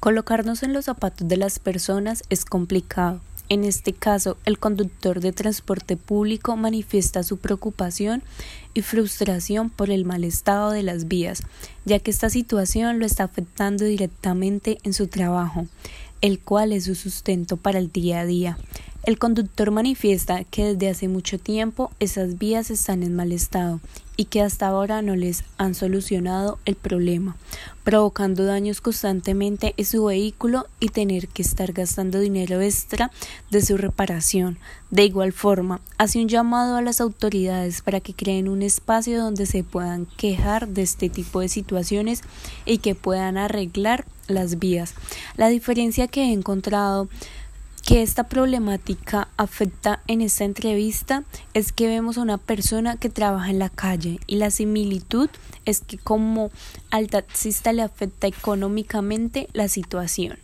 Colocarnos en los zapatos de las personas es complicado. En este caso, el conductor de transporte público manifiesta su preocupación y frustración por el mal estado de las vías, ya que esta situación lo está afectando directamente en su trabajo, el cual es su sustento para el día a día. El conductor manifiesta que desde hace mucho tiempo esas vías están en mal estado y que hasta ahora no les han solucionado el problema, provocando daños constantemente en su vehículo y tener que estar gastando dinero extra de su reparación. De igual forma, hace un llamado a las autoridades para que creen un espacio donde se puedan quejar de este tipo de situaciones y que puedan arreglar las vías. La diferencia que he encontrado que esta problemática afecta en esta entrevista es que vemos a una persona que trabaja en la calle y la similitud es que como al taxista le afecta económicamente la situación.